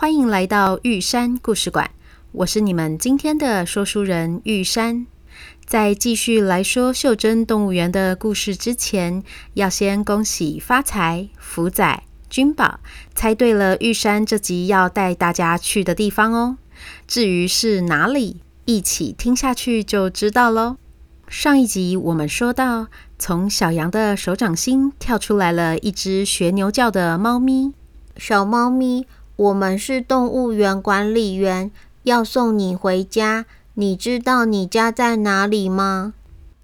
欢迎来到玉山故事馆。我是你们今天的说书人玉山。在继续来说袖珍动物园的故事之前，要先恭喜发财、福仔。君宝猜对了，玉山这集要带大家去的地方哦。至于是哪里，一起听下去就知道喽。上一集我们说到，从小羊的手掌心跳出来了一只学牛叫的猫咪。小猫咪，我们是动物园管理员，要送你回家。你知道你家在哪里吗？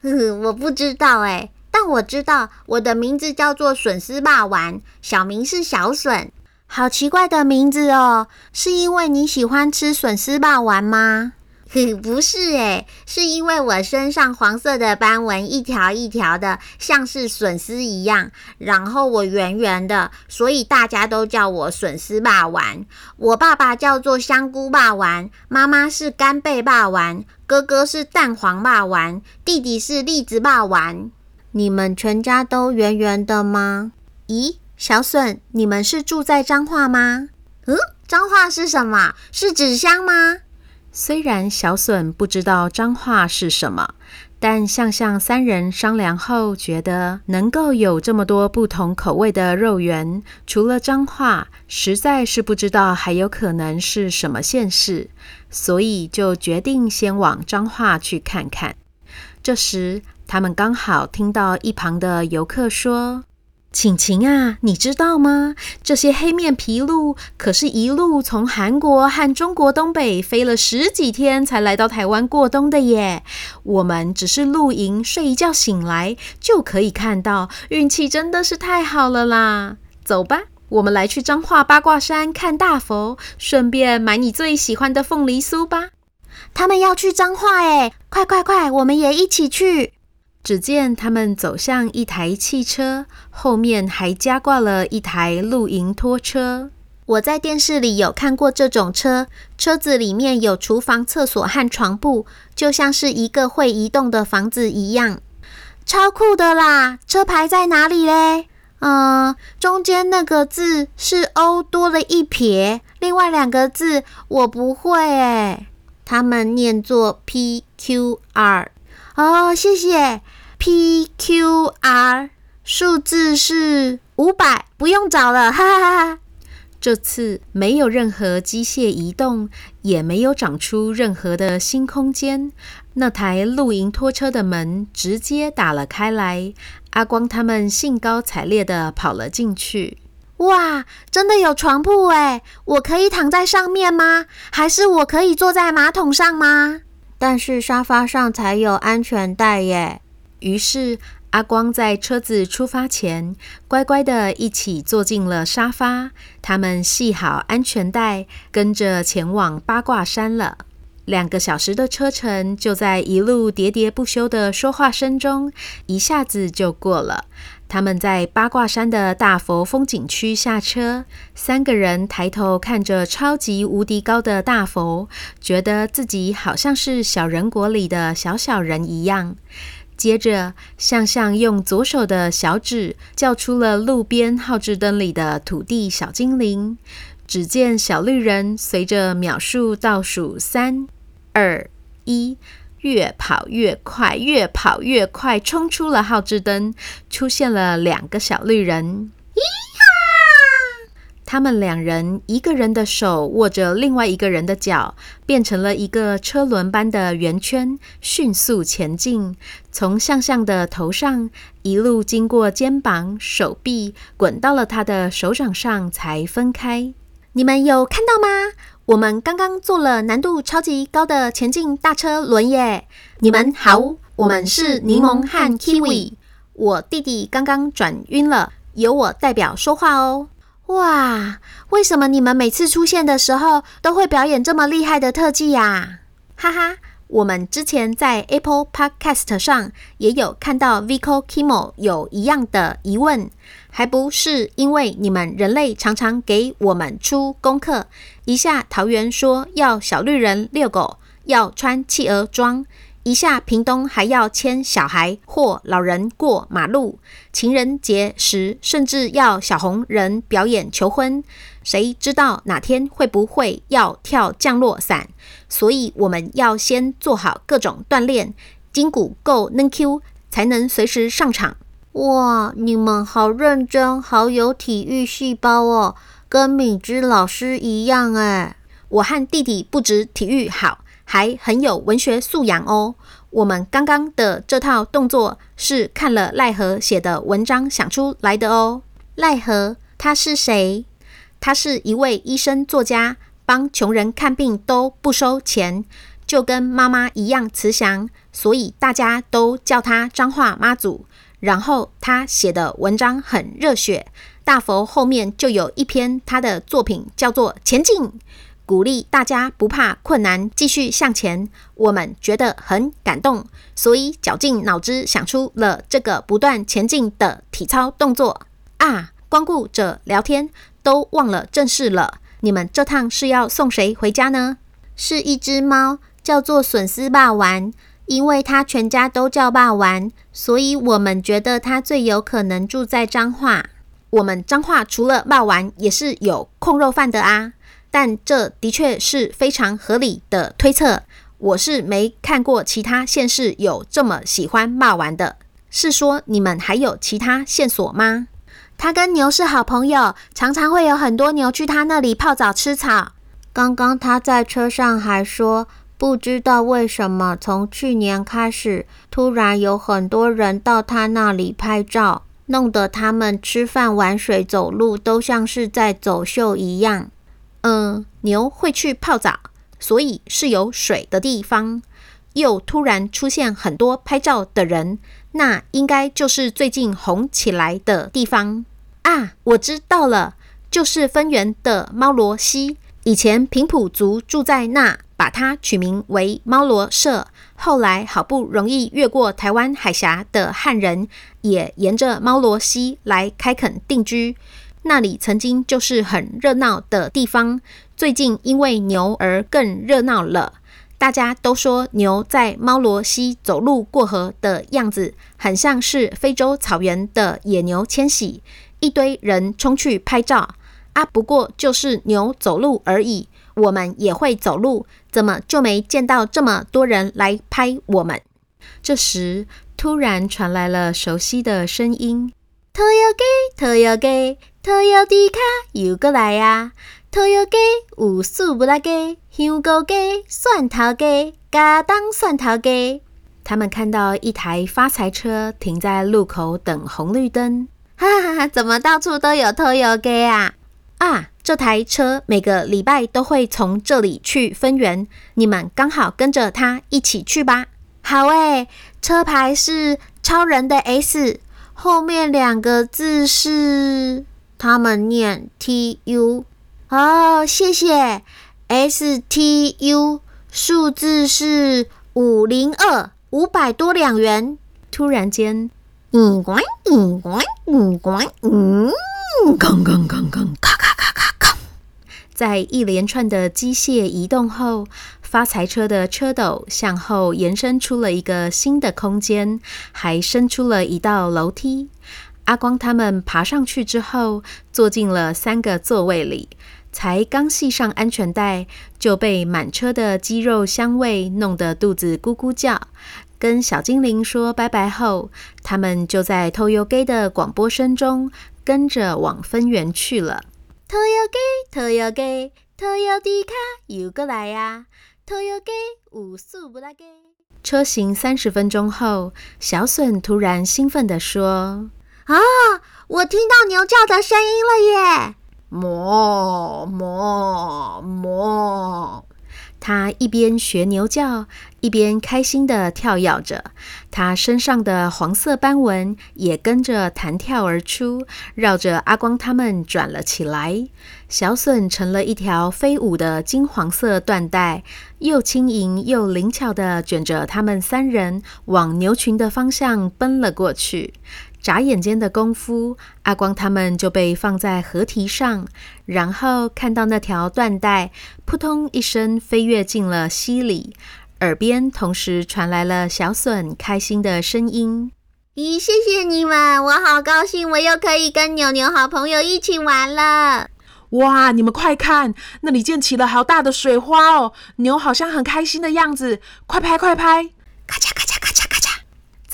呵呵，我不知道哎。但我知道我的名字叫做笋丝霸王，小名是小笋。好奇怪的名字哦，是因为你喜欢吃笋丝霸王吗？不是诶，是因为我身上黄色的斑纹一条一条的，像是笋丝一样，然后我圆圆的，所以大家都叫我笋丝霸王。我爸爸叫做香菇霸王，妈妈是干贝霸王，哥哥是蛋黄霸王，弟弟是栗子霸王。你们全家都圆圆的吗？咦，小笋，你们是住在彰化吗？嗯，彰化是什么？是纸箱吗？虽然小笋不知道彰化是什么，但向向三人商量后，觉得能够有这么多不同口味的肉圆，除了彰化，实在是不知道还有可能是什么县市，所以就决定先往彰化去看看。这时，他们刚好听到一旁的游客说：“晴晴啊，你知道吗？这些黑面琵鹭可是一路从韩国和中国东北飞了十几天才来到台湾过冬的耶！我们只是露营睡一觉醒来就可以看到，运气真的是太好了啦！走吧，我们来去彰化八卦山看大佛，顺便买你最喜欢的凤梨酥吧。”他们要去彰化诶，快快快，我们也一起去！只见他们走向一台汽车，后面还加挂了一台露营拖车。我在电视里有看过这种车，车子里面有厨房、厕所和床铺，就像是一个会移动的房子一样，超酷的啦！车牌在哪里嘞？嗯，中间那个字是 O 多了一撇，另外两个字我不会诶，他们念作 PQR。哦，谢谢。P Q R 数字是五百，不用找了，哈哈哈哈。这次没有任何机械移动，也没有长出任何的新空间。那台露营拖车的门直接打了开来，阿光他们兴高采烈地跑了进去。哇，真的有床铺诶！我可以躺在上面吗？还是我可以坐在马桶上吗？但是沙发上才有安全带耶。于是阿光在车子出发前，乖乖的一起坐进了沙发。他们系好安全带，跟着前往八卦山了。两个小时的车程，就在一路喋喋不休的说话声中，一下子就过了。他们在八卦山的大佛风景区下车，三个人抬头看着超级无敌高的大佛，觉得自己好像是小人国里的小小人一样。接着，向向用左手的小指叫出了路边号志灯里的土地小精灵。只见小绿人随着秒数倒数三、二、一。越跑越快，越跑越快，冲出了号志灯，出现了两个小绿人。他们两人，一个人的手握着另外一个人的脚，变成了一个车轮般的圆圈，迅速前进，从向向的头上一路经过肩膀、手臂，滚到了他的手掌上，才分开。你们有看到吗？我们刚刚做了难度超级高的前进大车轮耶！你们好，我们是柠檬和 Kiwi。我弟弟刚刚转晕了，由我代表说话哦。哇，为什么你们每次出现的时候都会表演这么厉害的特技呀？哈哈，我们之前在 Apple Podcast 上也有看到 Vico Kimo 有一样的疑问，还不是因为你们人类常常给我们出功课，一下桃园说要小绿人遛狗，要穿企鹅装。一下，屏东还要牵小孩或老人过马路；情人节时，甚至要小红人表演求婚。谁知道哪天会不会要跳降落伞？所以我们要先做好各种锻炼，筋骨够嫩 Q，才能随时上场。哇，你们好认真，好有体育细胞哦，跟敏芝老师一样哎。我和弟弟不止体育好。还很有文学素养哦。我们刚刚的这套动作是看了赖何写的文章想出来的哦。赖何他是谁？他是一位医生作家，帮穷人看病都不收钱，就跟妈妈一样慈祥，所以大家都叫他彰化妈祖。然后他写的文章很热血，大佛后面就有一篇他的作品，叫做《前进》。鼓励大家不怕困难，继续向前。我们觉得很感动，所以绞尽脑汁想出了这个不断前进的体操动作啊！光顾着聊天，都忘了正事了。你们这趟是要送谁回家呢？是一只猫，叫做笋丝霸丸，因为它全家都叫霸丸，所以我们觉得它最有可能住在彰化。我们彰化除了霸丸，也是有控肉饭的啊。但这的确是非常合理的推测。我是没看过其他县市有这么喜欢骂完的。是说你们还有其他线索吗？他跟牛是好朋友，常常会有很多牛去他那里泡澡吃草。刚刚他在车上还说，不知道为什么从去年开始，突然有很多人到他那里拍照，弄得他们吃饭、玩水、走路都像是在走秀一样。嗯，牛会去泡澡，所以是有水的地方。又突然出现很多拍照的人，那应该就是最近红起来的地方啊！我知道了，就是分园的猫罗溪。以前平埔族住在那，把它取名为猫罗社。后来好不容易越过台湾海峡的汉人，也沿着猫罗溪来开垦定居。那里曾经就是很热闹的地方，最近因为牛而更热闹了。大家都说牛在猫罗西走路过河的样子，很像是非洲草原的野牛迁徙，一堆人冲去拍照啊。不过就是牛走路而已，我们也会走路，怎么就没见到这么多人来拍我们？这时突然传来了熟悉的声音：偷油鸡，偷油鸡。桃油猪脚又过来呀！桃油鸡、有素不拉鸡、香菇鸡、蒜头鸡、加当蒜头鸡。他们看到一台发财车停在路口等红绿灯，哈哈哈！怎么到处都有桃油鸡啊？啊！这台车每个礼拜都会从这里去分园，你们刚好跟着它一起去吧。好诶，车牌是超人的 S，后面两个字是。他们念 T U，哦，谢谢 S T U，数字是五零二，五百多两元。突然间，嗯呱嗯呱嗯呱嗯，咣咣咣咣，咔咔咔咔咔，在一连串的机械移动后，发财车的车斗向后延伸出了一个新的空间，还伸出了一道楼梯。阿光他们爬上去之后，坐进了三个座位里，才刚系上安全带，就被满车的鸡肉香味弄得肚子咕咕叫。跟小精灵说拜拜后，他们就在偷油鸡的广播声中，跟着往分园去了。偷油鸡，偷油鸡，偷油猪脚又过来呀！偷油鸡，有素不拉鸡。车行三十分钟后，小隼突然兴奋地说。啊！我听到牛叫的声音了耶！哞哞哞！它一边学牛叫，一边开心地跳跃着。它身上的黄色斑纹也跟着弹跳而出，绕着阿光他们转了起来。小笋成了一条飞舞的金黄色缎带，又轻盈又灵巧地卷着他们三人往牛群的方向奔了过去。眨眼间的功夫，阿光他们就被放在河堤上，然后看到那条缎带扑通一声飞跃进了溪里，耳边同时传来了小笋开心的声音：“咦，谢谢你们，我好高兴，我又可以跟牛牛好朋友一起玩了。”哇，你们快看，那里溅起了好大的水花哦！牛好像很开心的样子，快拍快拍！咔嚓咔嚓咔嚓咔嚓。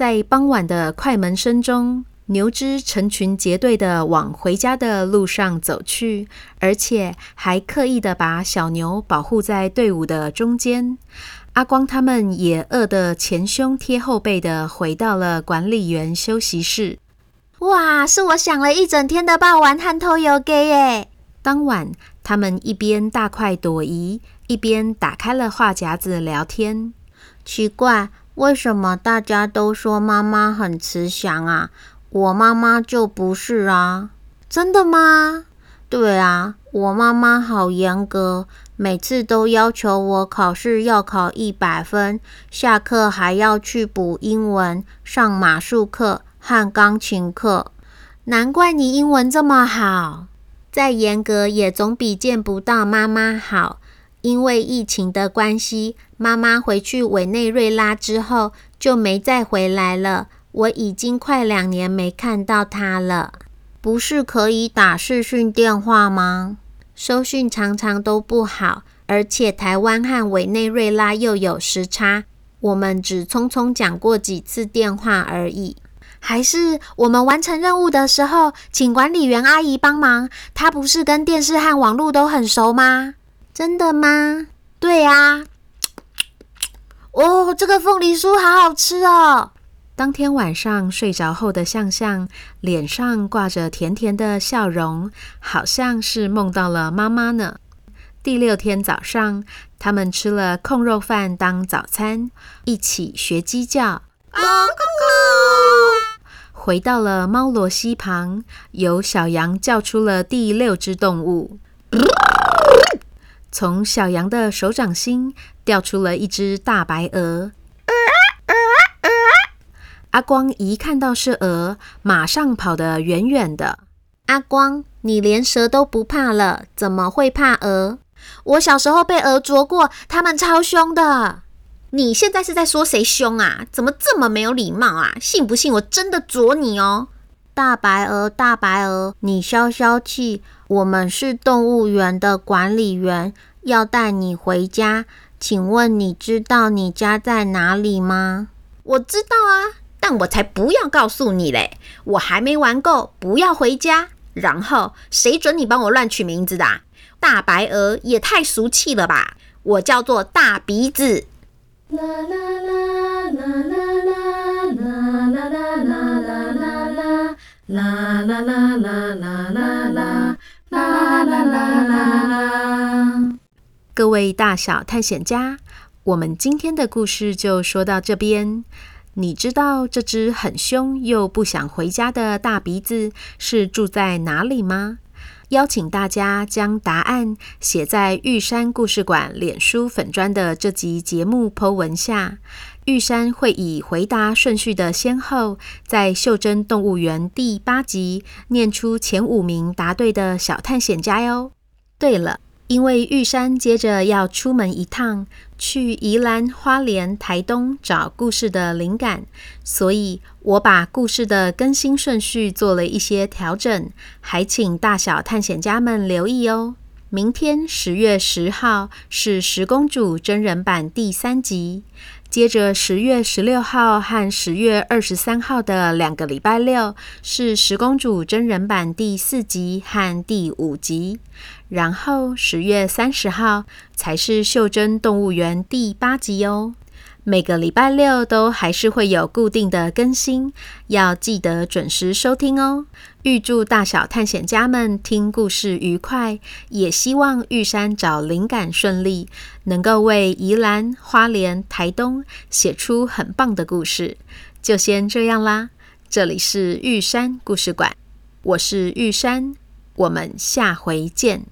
在傍晚的快门声中，牛只成群结队地往回家的路上走去，而且还刻意地把小牛保护在队伍的中间。阿光他们也饿得前胸贴后背地回到了管理员休息室。哇，是我想了一整天的霸王和偷油给耶！当晚，他们一边大快朵颐，一边打开了话匣子聊天。奇怪。为什么大家都说妈妈很慈祥啊？我妈妈就不是啊！真的吗？对啊，我妈妈好严格，每次都要求我考试要考一百分，下课还要去补英文、上马术课和钢琴课。难怪你英文这么好。再严格也总比见不到妈妈好。因为疫情的关系，妈妈回去委内瑞拉之后就没再回来了。我已经快两年没看到她了。不是可以打视讯电话吗？收讯常常都不好，而且台湾和委内瑞拉又有时差，我们只匆匆讲过几次电话而已。还是我们完成任务的时候，请管理员阿姨帮忙。她不是跟电视和网络都很熟吗？真的吗？对呀。哦，这个凤梨酥好好吃哦！当天晚上睡着后的向向脸上挂着甜甜的笑容，好像是梦到了妈妈呢。第六天早上，他们吃了控肉饭当早餐，一起学鸡叫。咕咕咕！回到了猫罗溪旁，由小羊叫出了第六只动物。从小羊的手掌心掉出了一只大白鹅。鹅，鹅，鹅阿光一看到是鹅，马上跑得远远的。阿光，你连蛇都不怕了，怎么会怕鹅？我小时候被鹅啄过，它们超凶的。你现在是在说谁凶啊？怎么这么没有礼貌啊？信不信我真的啄你哦？大白鹅，大白鹅，你消消气。我们是动物园的管理员，要带你回家。请问你知道你家在哪里吗？我知道啊，但我才不要告诉你嘞！我还没玩够，不要回家。然后谁准你帮我乱取名字的？大白鹅也太俗气了吧！我叫做大鼻子。啦啦啦啦啦啦啦啦啦啦啦啦啦啦啦啦啦啦啦。啦啦啦啦！各位大小探险家，我们今天的故事就说到这边。你知道这只很凶又不想回家的大鼻子是住在哪里吗？邀请大家将答案写在玉山故事馆脸书粉砖的这集节目 po 文下。玉山会以回答顺序的先后，在袖珍动物园第八集念出前五名答对的小探险家哟。对了，因为玉山接着要出门一趟，去宜兰花莲、台东找故事的灵感，所以我把故事的更新顺序做了一些调整，还请大小探险家们留意哦。明天十月十号是十公主真人版第三集。接着，十月十六号和十月二十三号的两个礼拜六是十公主真人版第四集和第五集，然后十月三十号才是袖珍动物园第八集哦。每个礼拜六都还是会有固定的更新，要记得准时收听哦。预祝大小探险家们听故事愉快，也希望玉山找灵感顺利，能够为宜兰、花莲、台东写出很棒的故事。就先这样啦，这里是玉山故事馆，我是玉山，我们下回见。